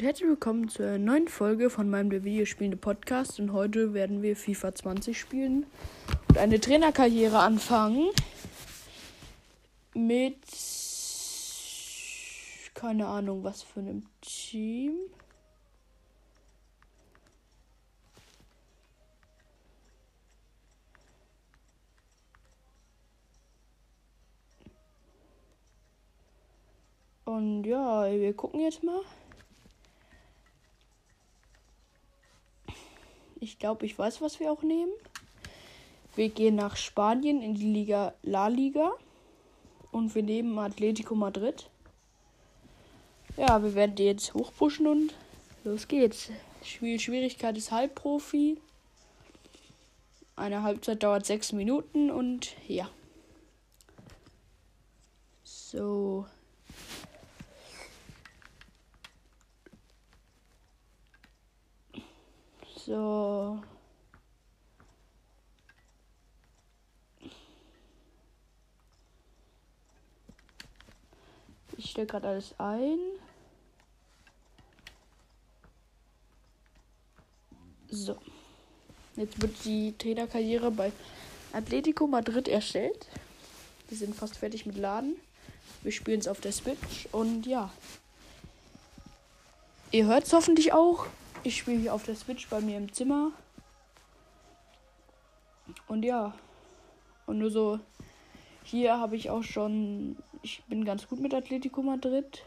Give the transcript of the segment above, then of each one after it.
Und herzlich willkommen zur neuen Folge von meinem der Videospielende Podcast. Und heute werden wir FIFA 20 spielen und eine Trainerkarriere anfangen mit keine Ahnung was für einem Team. Und ja, wir gucken jetzt mal. Ich glaube, ich weiß, was wir auch nehmen. Wir gehen nach Spanien in die Liga La Liga. Und wir nehmen Atletico Madrid. Ja, wir werden die jetzt hochpushen und los geht's. Spielschwierigkeit ist Halbprofi. Eine Halbzeit dauert sechs Minuten und ja. So. So. Ich stelle gerade alles ein. So. Jetzt wird die Trainerkarriere bei Atletico Madrid erstellt. Wir sind fast fertig mit Laden. Wir spielen es auf der Switch und ja. Ihr hört es hoffentlich auch. Ich spiele hier auf der Switch bei mir im Zimmer. Und ja. Und nur so. Hier habe ich auch schon. Ich bin ganz gut mit Atletico Madrid.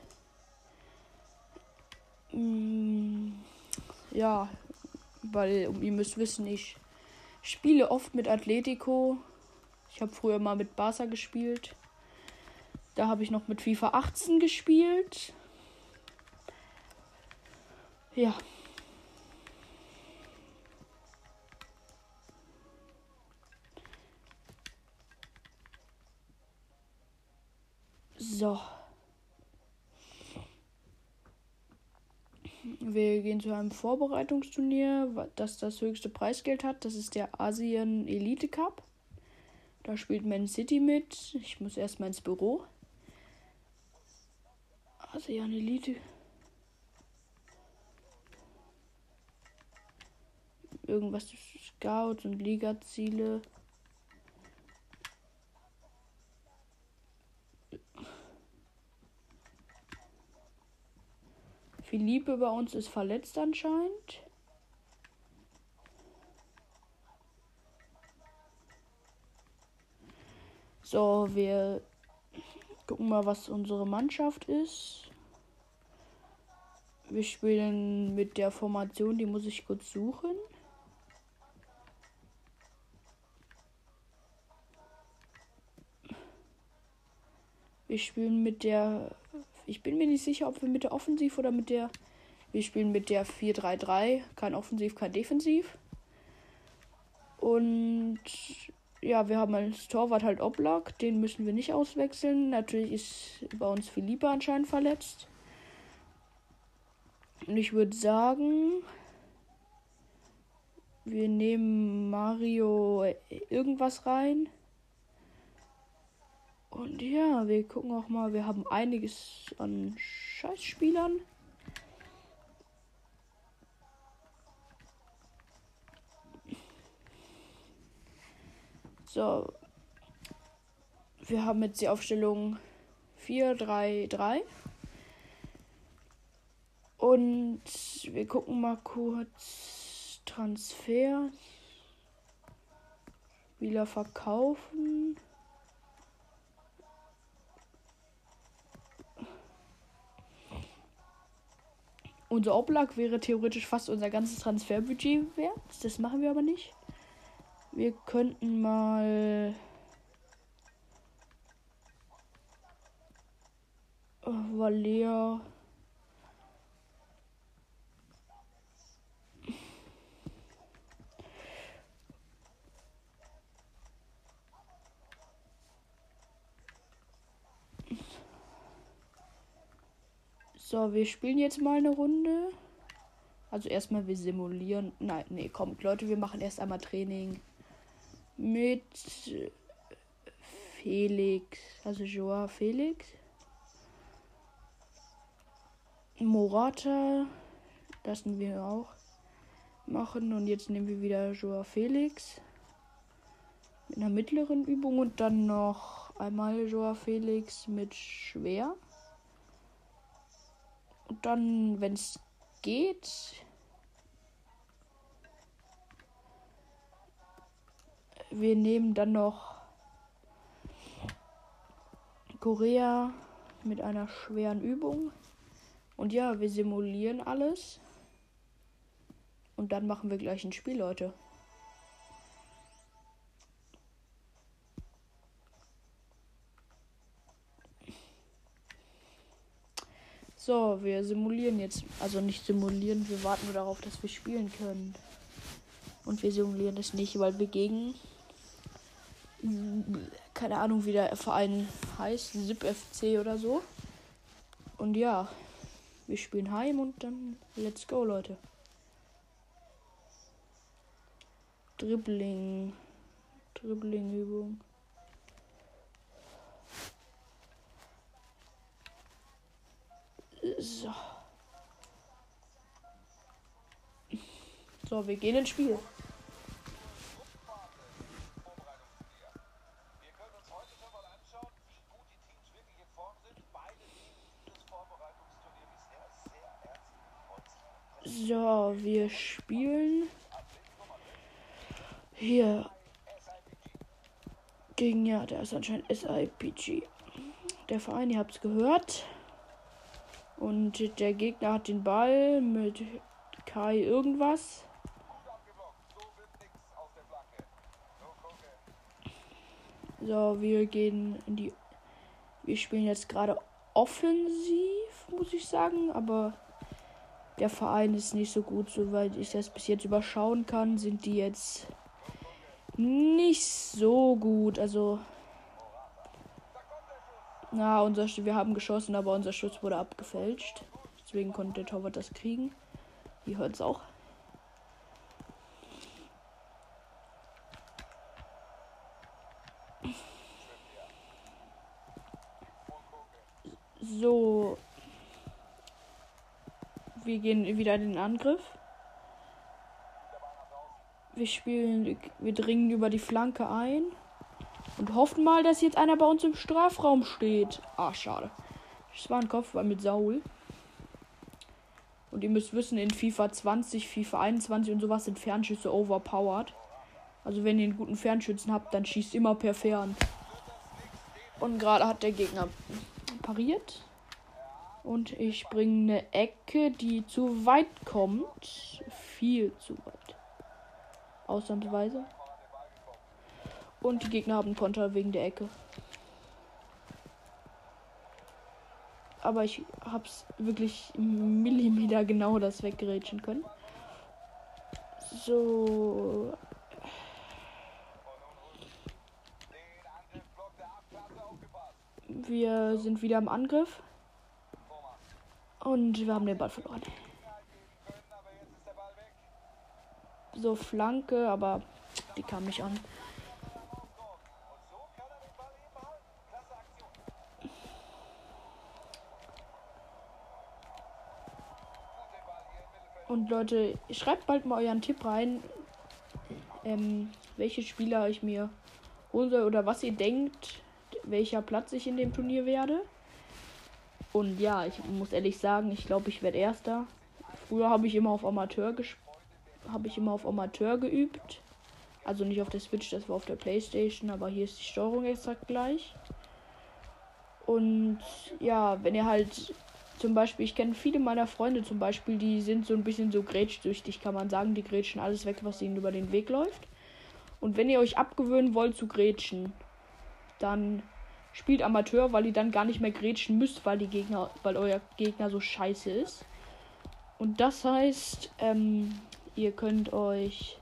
Mm, ja. Weil ihr müsst wissen, ich spiele oft mit Atletico. Ich habe früher mal mit Barca gespielt. Da habe ich noch mit FIFA 18 gespielt. Ja. So. Wir gehen zu einem Vorbereitungsturnier, das das höchste Preisgeld hat. Das ist der Asien Elite Cup. Da spielt Man City mit. Ich muss erstmal ins Büro. ASEAN Elite. Irgendwas Scouts und Liga-Ziele. Philippe bei uns ist verletzt anscheinend. So, wir gucken mal, was unsere Mannschaft ist. Wir spielen mit der Formation, die muss ich kurz suchen. Wir spielen mit der ich bin mir nicht sicher, ob wir mit der Offensiv oder mit der. Wir spielen mit der 4-3-3. Kein Offensiv, kein Defensiv. Und ja, wir haben als Torwart halt Oblak. Den müssen wir nicht auswechseln. Natürlich ist bei uns Philippe anscheinend verletzt. Und ich würde sagen, wir nehmen Mario irgendwas rein. Und ja, wir gucken auch mal, wir haben einiges an Scheißspielern. So. Wir haben jetzt die Aufstellung 4, 3, 3. Und wir gucken mal kurz Transfer. Spieler verkaufen. Unser Oblag wäre theoretisch fast unser ganzes Transferbudget wert. Das machen wir aber nicht. Wir könnten mal. Valea. So, wir spielen jetzt mal eine Runde. Also erstmal wir simulieren. Nein, nee, kommt Leute, wir machen erst einmal Training mit Felix, also Joa Felix. Morata lassen wir auch machen. Und jetzt nehmen wir wieder Joa Felix mit einer mittleren Übung und dann noch einmal Joa Felix mit schwer. Und dann, wenn es geht, wir nehmen dann noch Korea mit einer schweren Übung. Und ja, wir simulieren alles. Und dann machen wir gleich ein Spiel, Leute. So, wir simulieren jetzt. Also nicht simulieren, wir warten nur darauf, dass wir spielen können. Und wir simulieren es nicht, weil wir gegen. Keine Ahnung, wie der Verein heißt. SIP FC oder so. Und ja, wir spielen heim und dann let's go, Leute. Dribbling. Dribbling-Übung. So. So, wir gehen ins Spiel. So, wir spielen hier gegen, ja, der ist anscheinend SIPG. Der Verein, ihr habt es gehört. Und der Gegner hat den Ball mit Kai irgendwas. So, wir gehen in die. Wir spielen jetzt gerade offensiv, muss ich sagen, aber der Verein ist nicht so gut, soweit ich das bis jetzt überschauen kann, sind die jetzt nicht so gut. Also na, unser wir haben geschossen, aber unser Schuss wurde abgefälscht. Deswegen konnte der Torwart das kriegen. Ihr hört es auch. So. Wir gehen wieder in den Angriff. Wir spielen, wir dringen über die Flanke ein. Und hoffen mal, dass jetzt einer bei uns im Strafraum steht. Ah, schade. Das war ein Kopfball mit Saul. Und ihr müsst wissen, in FIFA 20, FIFA 21 und sowas sind Fernschüsse overpowered. Also wenn ihr einen guten Fernschützen habt, dann schießt immer per Fern. Und gerade hat der Gegner pariert. Und ich bringe eine Ecke, die zu weit kommt. Viel zu weit. Ausnahmsweise. Und die Gegner haben Konter wegen der Ecke. Aber ich hab's wirklich Millimeter genau das weggerätschen können. So. Wir sind wieder im Angriff. Und wir haben den Ball verloren. So Flanke, aber die kam nicht an. Und Leute, schreibt bald mal euren Tipp rein, ähm, welche Spieler ich mir holen soll oder was ihr denkt, welcher Platz ich in dem Turnier werde. Und ja, ich muss ehrlich sagen, ich glaube, ich werde Erster. Früher habe ich immer auf Amateur habe ich immer auf Amateur geübt. Also nicht auf der Switch, das war auf der Playstation, aber hier ist die Steuerung exakt gleich. Und ja, wenn ihr halt zum Beispiel, ich kenne viele meiner Freunde zum Beispiel, die sind so ein bisschen so grätschsüchtig, kann man sagen. Die grätschen alles weg, was ihnen über den Weg läuft. Und wenn ihr euch abgewöhnen wollt zu grätschen, dann spielt Amateur, weil ihr dann gar nicht mehr grätschen müsst, weil die Gegner, weil euer Gegner so scheiße ist. Und das heißt, ähm, ihr könnt euch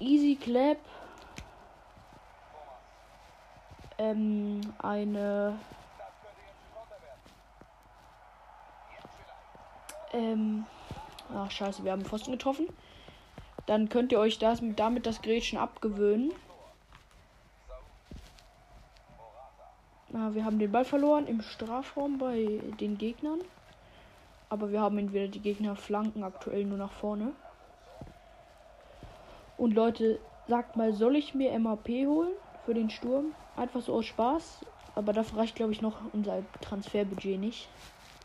Easy Clap ähm, eine Ähm. Ach, scheiße, wir haben Pfosten getroffen. Dann könnt ihr euch das, damit das Gretchen abgewöhnen. Na, wir haben den Ball verloren im Strafraum bei den Gegnern. Aber wir haben entweder die Gegner flanken aktuell nur nach vorne. Und Leute, sagt mal, soll ich mir MAP holen für den Sturm? Einfach so aus Spaß. Aber dafür reicht, glaube ich, noch unser Transferbudget nicht.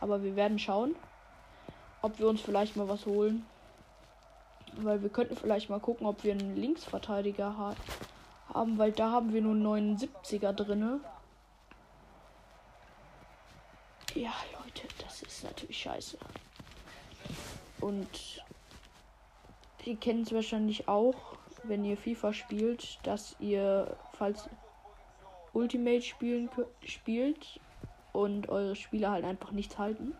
Aber wir werden schauen, ob wir uns vielleicht mal was holen. Weil wir könnten vielleicht mal gucken, ob wir einen Linksverteidiger haben, weil da haben wir nur 79er drinne. Ja, Leute, das ist natürlich scheiße. Und ihr kennt es wahrscheinlich auch, wenn ihr FIFA spielt, dass ihr, falls Ultimate spielen spielt und eure Spieler halt einfach nichts halten.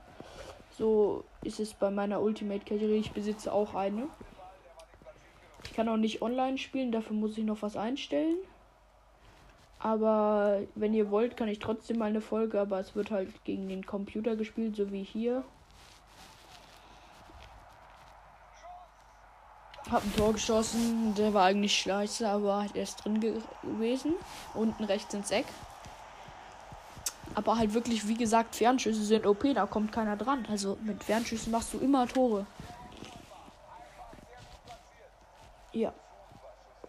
So ist es bei meiner Ultimate-Karriere. Ich besitze auch eine. Ich kann auch nicht online spielen, dafür muss ich noch was einstellen. Aber wenn ihr wollt, kann ich trotzdem mal eine Folge, aber es wird halt gegen den Computer gespielt, so wie hier. Hab ein Tor geschossen, der war eigentlich scheiße, aber er ist drin gewesen. Unten rechts ins Eck. Aber halt wirklich, wie gesagt, Fernschüsse sind OP, da kommt keiner dran. Also mit Fernschüssen machst du immer Tore. Ja.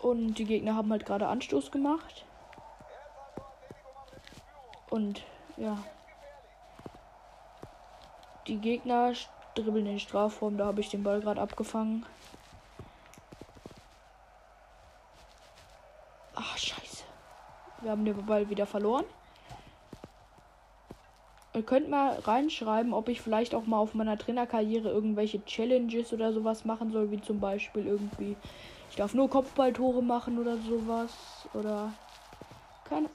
Und die Gegner haben halt gerade Anstoß gemacht. Und ja. Die Gegner dribbeln den Strafraum, da habe ich den Ball gerade abgefangen. Ach, scheiße. Wir haben den Ball wieder verloren. Ihr könnt mal reinschreiben, ob ich vielleicht auch mal auf meiner Trainerkarriere irgendwelche Challenges oder sowas machen soll, wie zum Beispiel irgendwie, ich darf nur Kopfballtore machen oder sowas. Oder keine.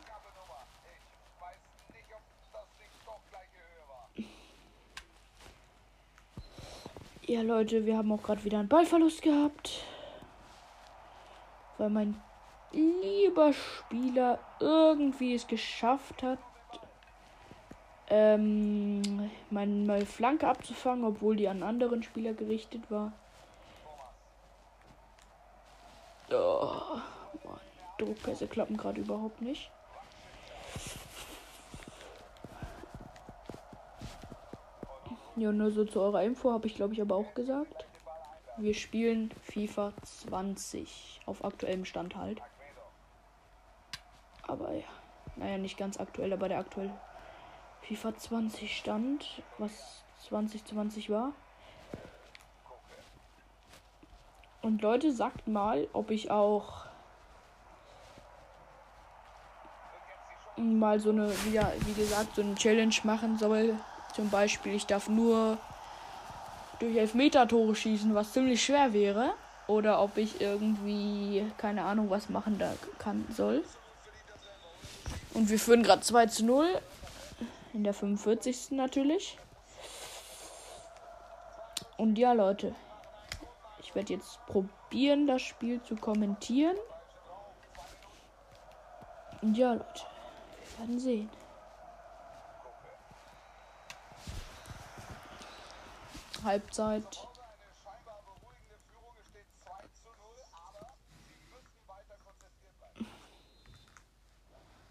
Ja, Leute, wir haben auch gerade wieder einen Ballverlust gehabt. Weil mein lieber Spieler irgendwie es geschafft hat, ähm, meine Flanke abzufangen, obwohl die an anderen Spieler gerichtet war. Oh, Mann. Druckpässe klappen gerade überhaupt nicht. Ja, nur so zu eurer Info habe ich glaube ich aber auch gesagt. Wir spielen FIFA 20 auf aktuellem Stand halt. Aber ja, naja, nicht ganz aktuell, aber der aktuell FIFA 20 stand, was 2020 war. Und Leute, sagt mal, ob ich auch mal so eine, wie, wie gesagt, so eine Challenge machen soll. Zum Beispiel, ich darf nur durch Elfmeter-Tore schießen, was ziemlich schwer wäre. Oder ob ich irgendwie, keine Ahnung, was machen da kann soll. Und wir führen gerade 2 zu 0. In der 45. natürlich. Und ja, Leute. Ich werde jetzt probieren, das Spiel zu kommentieren. Und ja, Leute. Wir werden sehen. Halbzeit.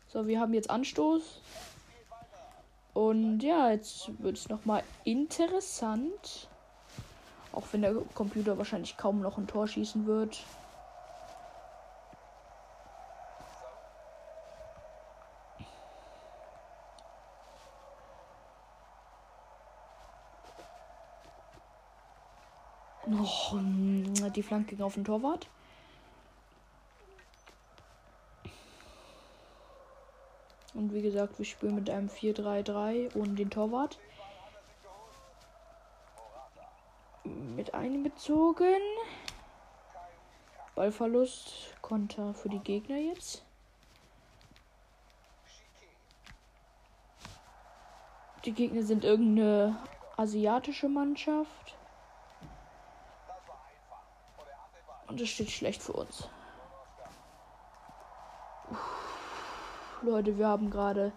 So, wir haben jetzt Anstoß. Und ja, jetzt wird es nochmal interessant. Auch wenn der Computer wahrscheinlich kaum noch ein Tor schießen wird. Oh, die Flanke ging auf den Torwart. Und wie gesagt, wir spielen mit einem 4-3-3 ohne den Torwart. Mit einbezogen. Ballverlust, Konter für die Gegner jetzt. Die Gegner sind irgendeine asiatische Mannschaft. Und es steht schlecht für uns. Leute, wir haben gerade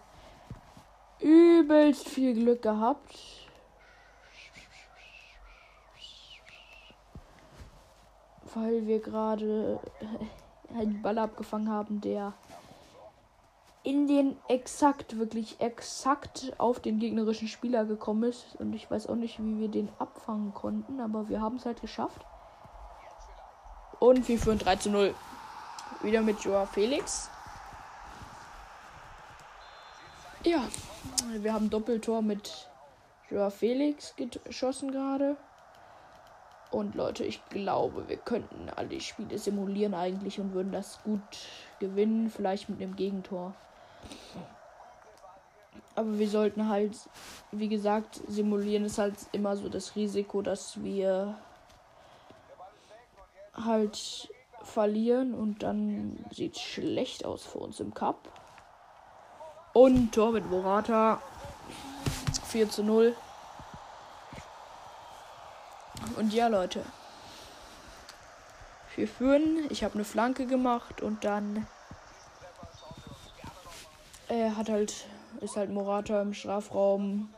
übelst viel Glück gehabt. Weil wir gerade einen Ball abgefangen haben, der in den exakt, wirklich exakt auf den gegnerischen Spieler gekommen ist. Und ich weiß auch nicht, wie wir den abfangen konnten, aber wir haben es halt geschafft. Und wir führen 3 zu 0. Wieder mit Joa Felix. Ja, wir haben Doppeltor mit Joa Felix geschossen gerade. Und Leute, ich glaube, wir könnten alle Spiele simulieren eigentlich und würden das gut gewinnen. Vielleicht mit einem Gegentor. Aber wir sollten halt, wie gesagt, simulieren ist halt immer so das Risiko, dass wir halt verlieren und dann sieht es schlecht aus für uns im Cup. Und Tor mit Morata. 4 zu 0. Und ja, Leute. Wir führen. Ich habe eine Flanke gemacht und dann er hat halt ist halt Morata im Strafraum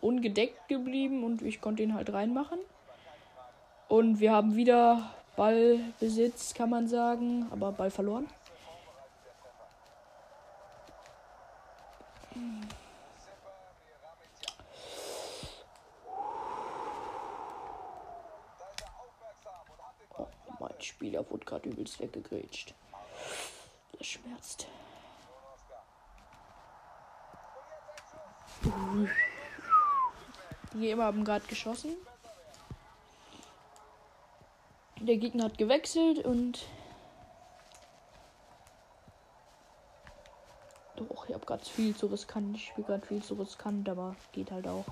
ungedeckt geblieben und ich konnte ihn halt reinmachen. Und wir haben wieder Ballbesitz, kann man sagen, aber Ball verloren. Oh, mein Spieler wurde gerade übelst weggegrätscht. Das schmerzt. Die Geber haben gerade geschossen. Der Gegner hat gewechselt und. Doch, ich habe gerade viel zu riskant. Ich spiele gerade viel zu riskant, aber geht halt auch.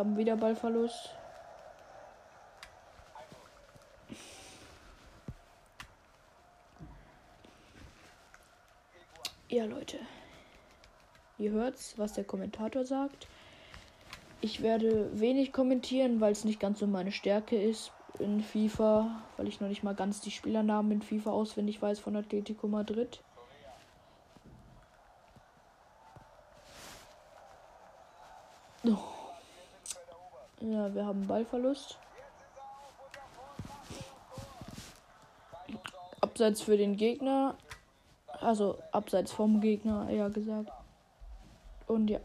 Wir haben wieder Ballverlust. Ja, Leute. Ihr hört's, was der Kommentator sagt. Ich werde wenig kommentieren, weil es nicht ganz so meine Stärke ist in FIFA, weil ich noch nicht mal ganz die Spielernamen in FIFA auswendig weiß von Atletico Madrid. Oh. Ja, wir haben Ballverlust. Abseits für den Gegner. Also abseits vom Gegner, eher gesagt. Und ja,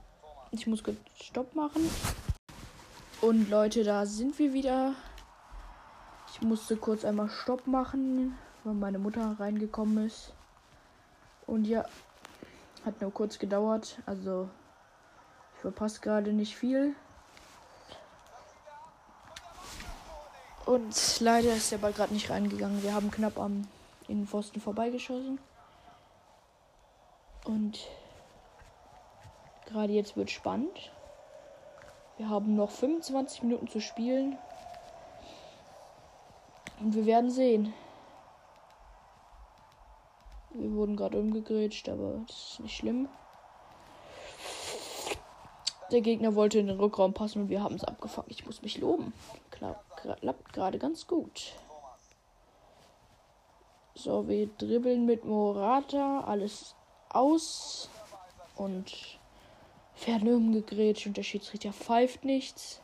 ich muss Stopp machen. Und Leute, da sind wir wieder. Ich musste kurz einmal Stopp machen, weil meine Mutter reingekommen ist. Und ja, hat nur kurz gedauert. Also ich verpasse gerade nicht viel. Und leider ist der Ball gerade nicht reingegangen. Wir haben knapp am Innenpfosten vorbeigeschossen. Und gerade jetzt wird spannend. Wir haben noch 25 Minuten zu spielen. Und wir werden sehen. Wir wurden gerade umgegrätscht, aber das ist nicht schlimm. Der Gegner wollte in den Rückraum passen und wir haben es abgefangen. Ich muss mich loben. Klappt gerade ganz gut. So, wir dribbeln mit Morata alles aus und werden umgegrätscht und der Schiedsrichter pfeift nichts.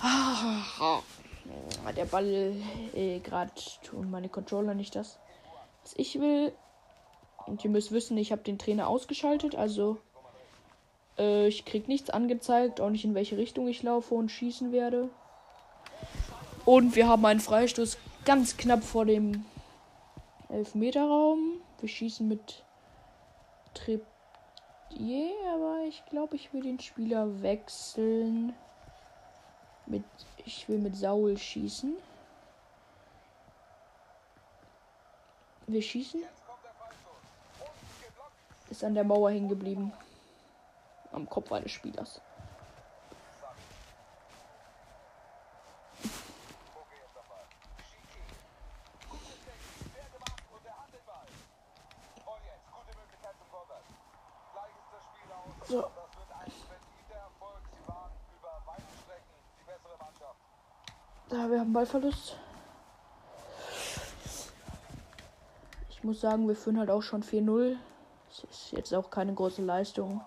Ah, der Ball äh, gerade tun meine Controller nicht das, was ich will. Und ihr müsst wissen, ich habe den Trainer ausgeschaltet, also äh, ich krieg nichts angezeigt, auch nicht in welche Richtung ich laufe und schießen werde. Und wir haben einen Freistoß ganz knapp vor dem Elfmeterraum. Wir schießen mit Trepied, aber ich glaube, ich will den Spieler wechseln. Ich will mit Saul schießen. Wir schießen. Ist an der Mauer hängen geblieben. Am Kopf eines Spielers. Ballverlust. Ich muss sagen, wir führen halt auch schon 4-0. Das ist jetzt auch keine große Leistung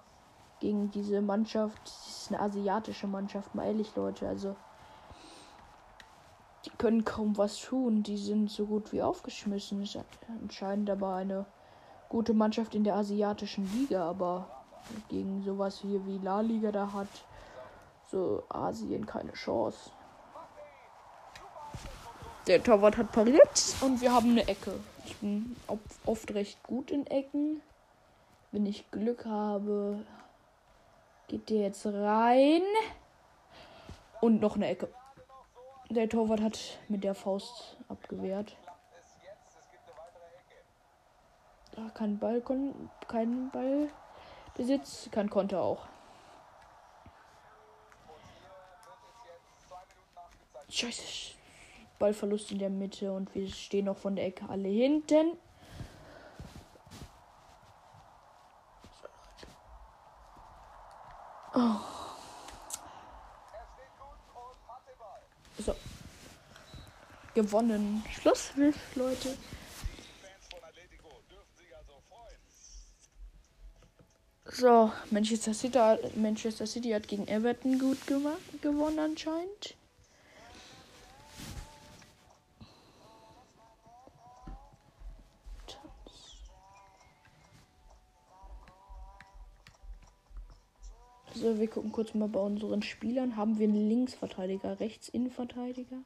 gegen diese Mannschaft. Das ist eine asiatische Mannschaft, mal ehrlich, Leute. Also, die können kaum was tun. Die sind so gut wie aufgeschmissen. Ist anscheinend aber eine gute Mannschaft in der asiatischen Liga, aber gegen sowas hier wie La Liga da hat so Asien keine Chance. Der Torwart hat pariert und wir haben eine Ecke. Ich bin oft recht gut in Ecken. Wenn ich Glück habe, geht der jetzt rein. Und noch eine Ecke. Der Torwart hat mit der Faust abgewehrt. Da kein Ball, kein Ballbesitz, kein Konter auch. Scheiße. Ballverlust in der Mitte und wir stehen noch von der Ecke alle hinten. Oh. So. Gewonnen. Schluss, Leute. So, Manchester City, Manchester City hat gegen Everton gut gewonnen anscheinend. Wir gucken kurz mal bei unseren Spielern. Haben wir einen Linksverteidiger, Rechtsinnenverteidiger?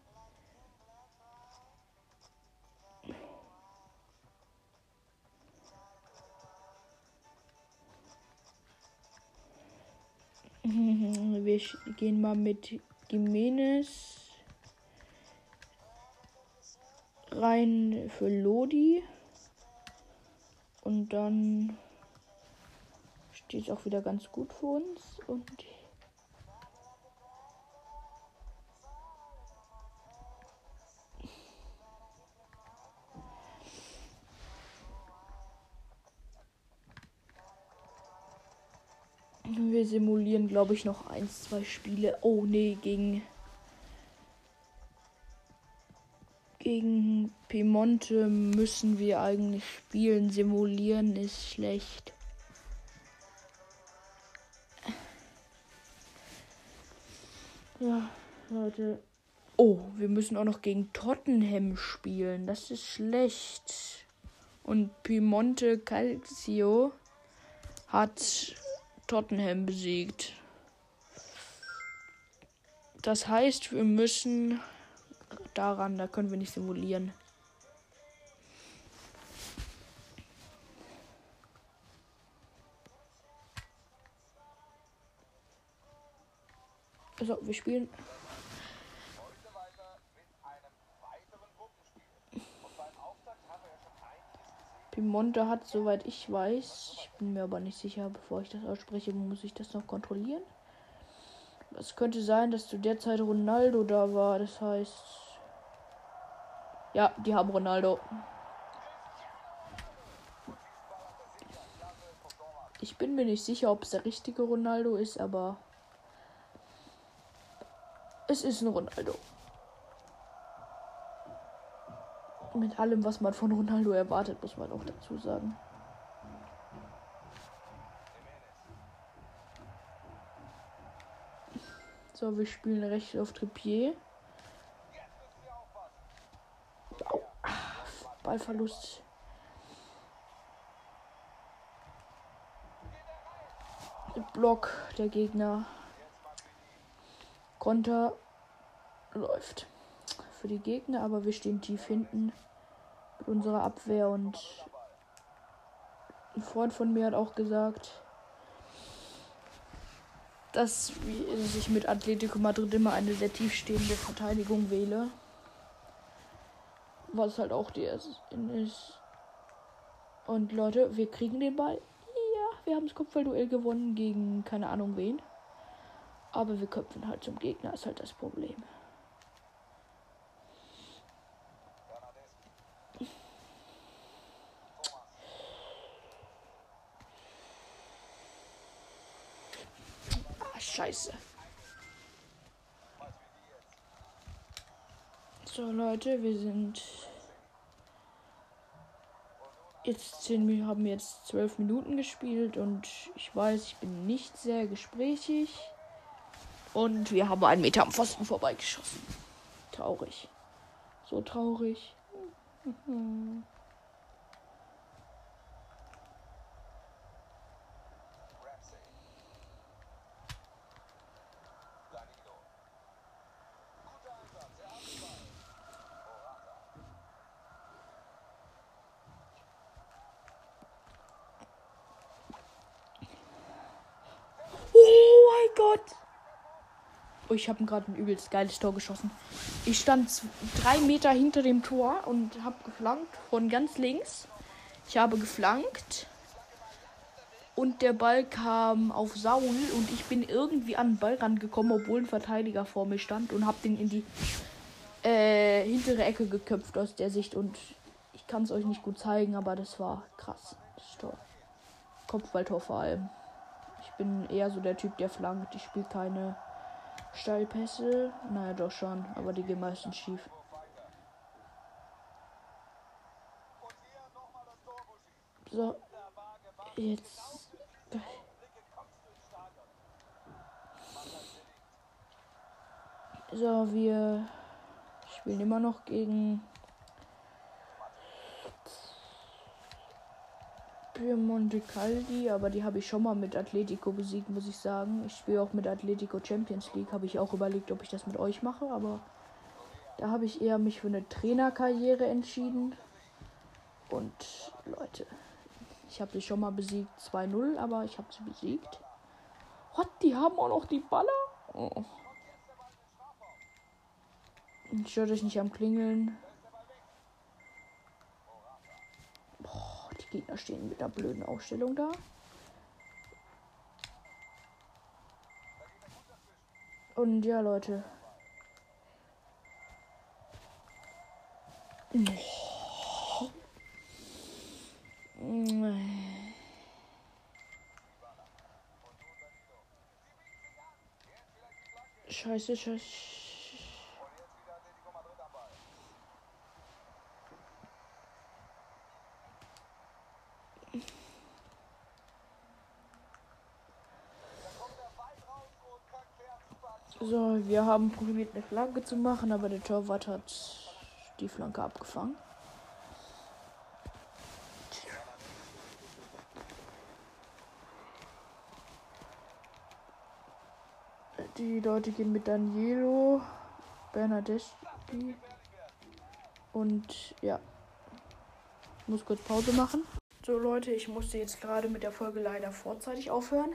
Wir gehen mal mit Jimenez rein für Lodi. Und dann die ist auch wieder ganz gut für uns. Und wir simulieren, glaube ich, noch ein, zwei Spiele. Oh nee, gegen gegen Piemonte müssen wir eigentlich spielen. Simulieren ist schlecht. Ja, Leute. Oh, wir müssen auch noch gegen Tottenham spielen. Das ist schlecht. Und Piemonte Calcio hat Tottenham besiegt. Das heißt, wir müssen daran, da können wir nicht simulieren. Also, wir spielen. Piemonte hat, soweit ich weiß, ich bin mir aber nicht sicher, bevor ich das ausspreche, muss ich das noch kontrollieren. Es könnte sein, dass zu der Zeit Ronaldo da war, das heißt. Ja, die haben Ronaldo. Ich bin mir nicht sicher, ob es der richtige Ronaldo ist, aber es ist ein Ronaldo. Mit allem, was man von Ronaldo erwartet, muss man auch dazu sagen. So, wir spielen rechts auf Trippier. Oh, Ballverlust. Block der Gegner. Konter läuft für die Gegner, aber wir stehen tief hinten mit unserer Abwehr und ein Freund von mir hat auch gesagt, dass ich mit Atletico Madrid immer eine sehr tiefstehende Verteidigung wähle. Was halt auch die ist. Und Leute, wir kriegen den Ball. Ja, wir haben das Kopfballduell gewonnen gegen keine Ahnung wen. Aber wir köpfen halt zum Gegner, ist halt das Problem. Ah, scheiße. So Leute, wir sind jetzt zehn, wir haben jetzt zwölf Minuten gespielt und ich weiß, ich bin nicht sehr gesprächig. Und wir haben einen Meter am Pfosten vorbeigeschossen. Traurig. So traurig. Oh, ich habe gerade ein übelst geiles Tor geschossen. Ich stand drei Meter hinter dem Tor und habe geflankt von ganz links. Ich habe geflankt. Und der Ball kam auf Saul und ich bin irgendwie an den Ball rangekommen, obwohl ein Verteidiger vor mir stand und habe den in die äh, hintere Ecke geköpft aus der Sicht. Und ich kann es euch nicht gut zeigen, aber das war krass. Das Tor. Kopfballtor vor allem. Ich bin eher so der Typ, der flankt. Ich spiele keine Steilpässe? Naja, doch schon, aber die gehen meistens schief. So, jetzt. So, wir spielen immer noch gegen Piemonte Caldi, aber die habe ich schon mal mit Atletico besiegt, muss ich sagen. Ich spiele auch mit Atletico Champions League, habe ich auch überlegt, ob ich das mit euch mache, aber da habe ich eher mich für eine Trainerkarriere entschieden. Und Leute, ich habe sie schon mal besiegt, 2-0, aber ich habe sie besiegt. What, die haben auch noch die Baller? Oh. Stört euch nicht am Klingeln. Gegner stehen mit einer blöden Ausstellung da. Und ja, Leute. Scheiße, scheiße. So, wir haben probiert eine Flanke zu machen, aber der Torwart hat die Flanke abgefangen. Die Leute gehen mit Danielo, Bernadeschi und ja, muss kurz Pause machen. So Leute, ich musste jetzt gerade mit der Folge leider vorzeitig aufhören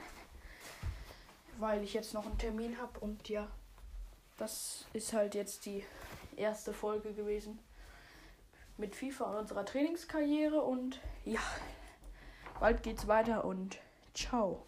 weil ich jetzt noch einen Termin habe und ja, das ist halt jetzt die erste Folge gewesen mit FIFA und unserer Trainingskarriere und ja, bald geht's weiter und ciao.